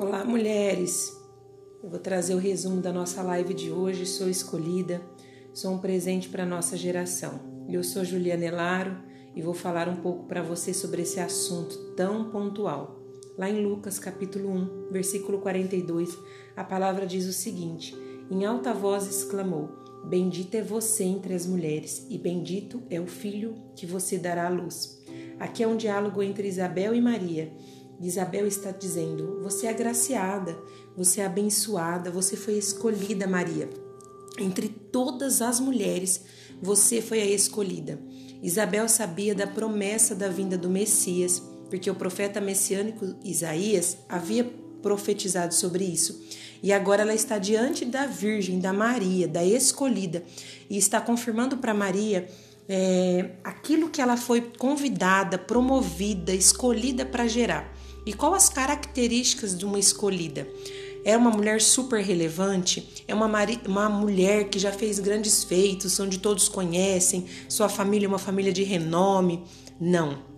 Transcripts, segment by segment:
Olá, mulheres! Eu vou trazer o resumo da nossa live de hoje. Sou escolhida, sou um presente para a nossa geração. Eu sou Juliana Elaro e vou falar um pouco para você sobre esse assunto tão pontual. Lá em Lucas, capítulo 1, versículo 42, a palavra diz o seguinte: Em alta voz exclamou: Bendita é você entre as mulheres, e bendito é o filho que você dará à luz. Aqui é um diálogo entre Isabel e Maria. Isabel está dizendo: Você é agraciada, você é abençoada, você foi escolhida, Maria. Entre todas as mulheres, você foi a escolhida. Isabel sabia da promessa da vinda do Messias, porque o profeta messiânico Isaías havia profetizado sobre isso. E agora ela está diante da Virgem, da Maria, da escolhida, e está confirmando para Maria é, aquilo que ela foi convidada, promovida, escolhida para gerar. E qual as características de uma escolhida? É uma mulher super relevante, é uma, uma mulher que já fez grandes feitos, onde todos conhecem, sua família é uma família de renome. Não.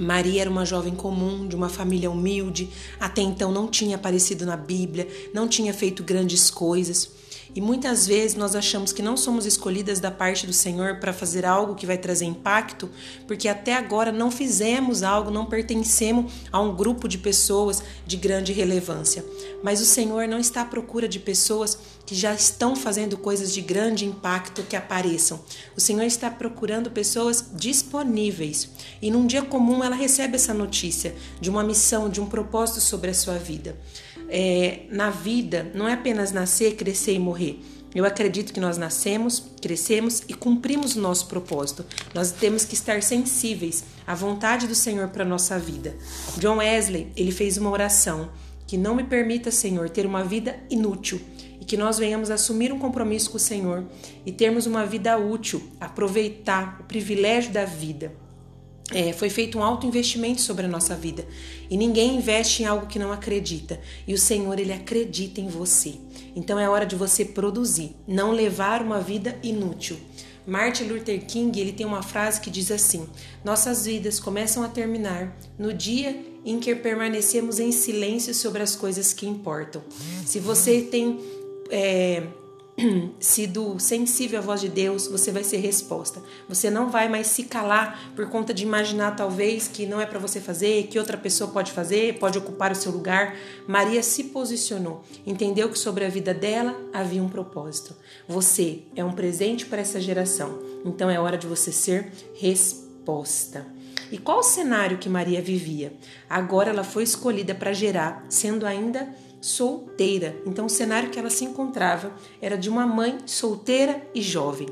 Maria era uma jovem comum, de uma família humilde, até então não tinha aparecido na Bíblia, não tinha feito grandes coisas. E muitas vezes nós achamos que não somos escolhidas da parte do Senhor para fazer algo que vai trazer impacto, porque até agora não fizemos algo, não pertencemos a um grupo de pessoas de grande relevância. Mas o Senhor não está à procura de pessoas que já estão fazendo coisas de grande impacto que apareçam. O Senhor está procurando pessoas disponíveis. E num dia comum ela recebe essa notícia de uma missão, de um propósito sobre a sua vida é, na vida não é apenas nascer, crescer e morrer. Eu acredito que nós nascemos, crescemos e cumprimos o nosso propósito. Nós temos que estar sensíveis à vontade do Senhor para a nossa vida. John Wesley, ele fez uma oração que não me permita, Senhor, ter uma vida inútil e que nós venhamos assumir um compromisso com o Senhor e termos uma vida útil, aproveitar o privilégio da vida é, foi feito um alto investimento sobre a nossa vida. E ninguém investe em algo que não acredita. E o Senhor ele acredita em você. Então é hora de você produzir não levar uma vida inútil. Martin Luther King ele tem uma frase que diz assim nossas vidas começam a terminar no dia em que permanecemos em silêncio sobre as coisas que importam. Se você tem é, sido sensível à voz de Deus, você vai ser resposta. Você não vai mais se calar por conta de imaginar talvez que não é para você fazer, que outra pessoa pode fazer, pode ocupar o seu lugar. Maria se posicionou, entendeu que sobre a vida dela havia um propósito. Você é um presente para essa geração. Então é hora de você ser resposta. E qual o cenário que Maria vivia? Agora ela foi escolhida para gerar, sendo ainda solteira. Então, o cenário que ela se encontrava era de uma mãe solteira e jovem.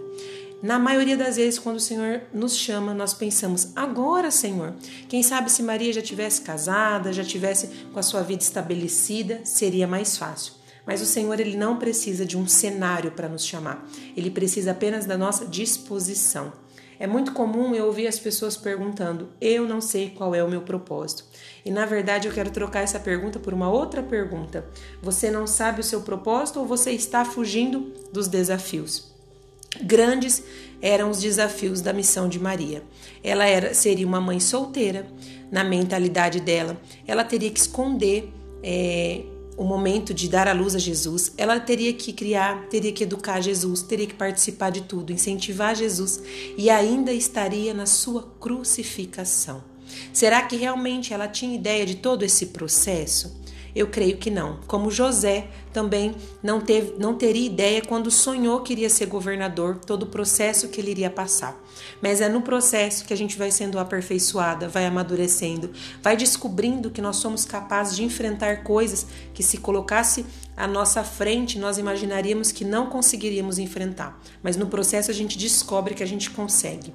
Na maioria das vezes, quando o Senhor nos chama, nós pensamos: agora, Senhor, quem sabe se Maria já tivesse casada, já tivesse com a sua vida estabelecida, seria mais fácil. Mas o Senhor ele não precisa de um cenário para nos chamar. Ele precisa apenas da nossa disposição. É muito comum eu ouvir as pessoas perguntando: Eu não sei qual é o meu propósito. E na verdade eu quero trocar essa pergunta por uma outra pergunta. Você não sabe o seu propósito ou você está fugindo dos desafios? Grandes eram os desafios da missão de Maria. Ela era, seria uma mãe solteira, na mentalidade dela, ela teria que esconder. É, o momento de dar a luz a Jesus, ela teria que criar, teria que educar Jesus, teria que participar de tudo, incentivar Jesus e ainda estaria na sua crucificação. Será que realmente ela tinha ideia de todo esse processo? Eu creio que não. Como José também não, teve, não teria ideia quando sonhou que iria ser governador, todo o processo que ele iria passar. Mas é no processo que a gente vai sendo aperfeiçoada, vai amadurecendo, vai descobrindo que nós somos capazes de enfrentar coisas que, se colocasse à nossa frente, nós imaginaríamos que não conseguiríamos enfrentar. Mas no processo a gente descobre que a gente consegue.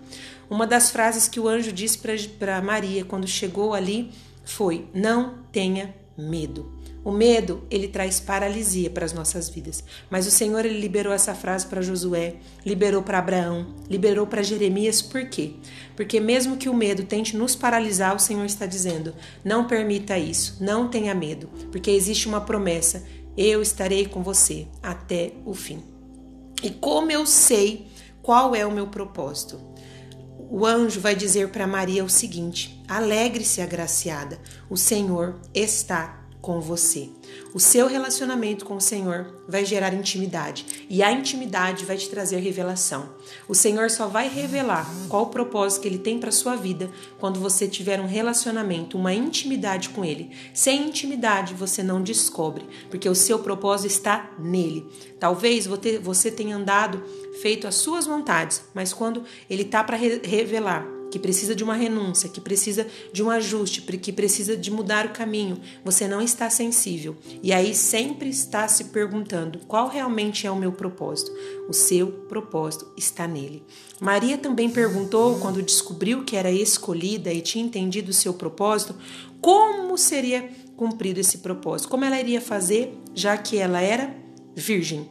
Uma das frases que o anjo disse para Maria quando chegou ali foi: Não tenha medo. O medo, ele traz paralisia para as nossas vidas. Mas o Senhor ele liberou essa frase para Josué, liberou para Abraão, liberou para Jeremias, por quê? Porque mesmo que o medo tente nos paralisar, o Senhor está dizendo: não permita isso, não tenha medo, porque existe uma promessa: eu estarei com você até o fim. E como eu sei qual é o meu propósito? O anjo vai dizer para Maria o seguinte: Alegre-se, agraciada, o Senhor está com você. O seu relacionamento com o Senhor vai gerar intimidade e a intimidade vai te trazer revelação. O Senhor só vai revelar qual o propósito que ele tem para sua vida quando você tiver um relacionamento, uma intimidade com ele. Sem intimidade você não descobre, porque o seu propósito está nele. Talvez você tenha andado feito as suas vontades, mas quando ele está para revelar que precisa de uma renúncia, que precisa de um ajuste, que precisa de mudar o caminho, você não está sensível. E aí sempre está se perguntando qual realmente é o meu propósito. O seu propósito está nele. Maria também perguntou, quando descobriu que era escolhida e tinha entendido o seu propósito, como seria cumprido esse propósito, como ela iria fazer, já que ela era virgem.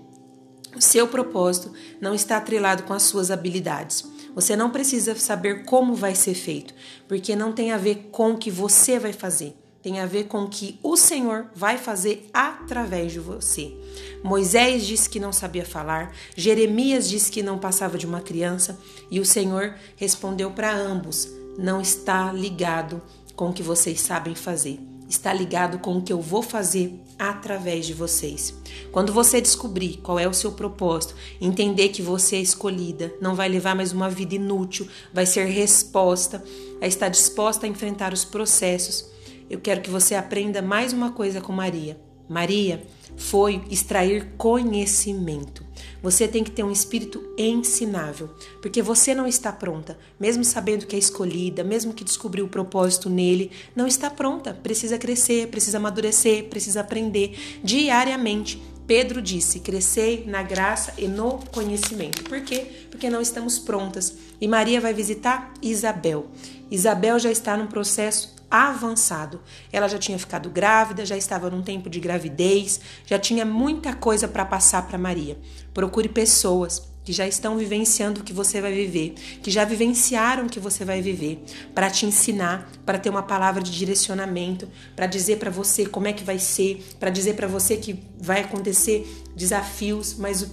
O seu propósito não está atrelado com as suas habilidades. Você não precisa saber como vai ser feito, porque não tem a ver com o que você vai fazer. Tem a ver com o que o Senhor vai fazer através de você. Moisés disse que não sabia falar, Jeremias disse que não passava de uma criança, e o Senhor respondeu para ambos: não está ligado com o que vocês sabem fazer está ligado com o que eu vou fazer através de vocês. Quando você descobrir qual é o seu propósito, entender que você é escolhida, não vai levar mais uma vida inútil, vai ser resposta, a estar disposta a enfrentar os processos. Eu quero que você aprenda mais uma coisa com Maria. Maria foi extrair conhecimento. Você tem que ter um espírito ensinável, porque você não está pronta, mesmo sabendo que é escolhida, mesmo que descobriu o propósito nele, não está pronta, precisa crescer, precisa amadurecer, precisa aprender diariamente. Pedro disse: crescei na graça e no conhecimento. Por quê? Porque não estamos prontas. E Maria vai visitar Isabel. Isabel já está num processo avançado. Ela já tinha ficado grávida, já estava num tempo de gravidez, já tinha muita coisa para passar para Maria. Procure pessoas que já estão vivenciando o que você vai viver, que já vivenciaram o que você vai viver, para te ensinar, para ter uma palavra de direcionamento, para dizer para você como é que vai ser, para dizer para você que vai acontecer desafios, mas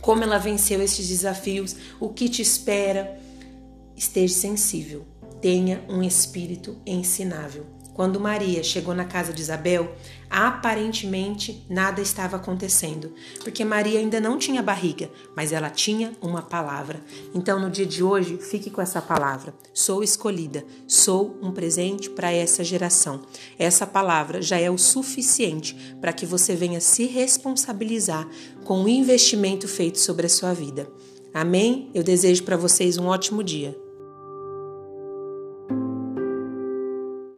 como ela venceu esses desafios, o que te espera. Esteja sensível tenha um espírito ensinável. Quando Maria chegou na casa de Isabel, aparentemente nada estava acontecendo, porque Maria ainda não tinha barriga, mas ela tinha uma palavra. Então, no dia de hoje, fique com essa palavra: sou escolhida, sou um presente para essa geração. Essa palavra já é o suficiente para que você venha se responsabilizar com o investimento feito sobre a sua vida. Amém? Eu desejo para vocês um ótimo dia.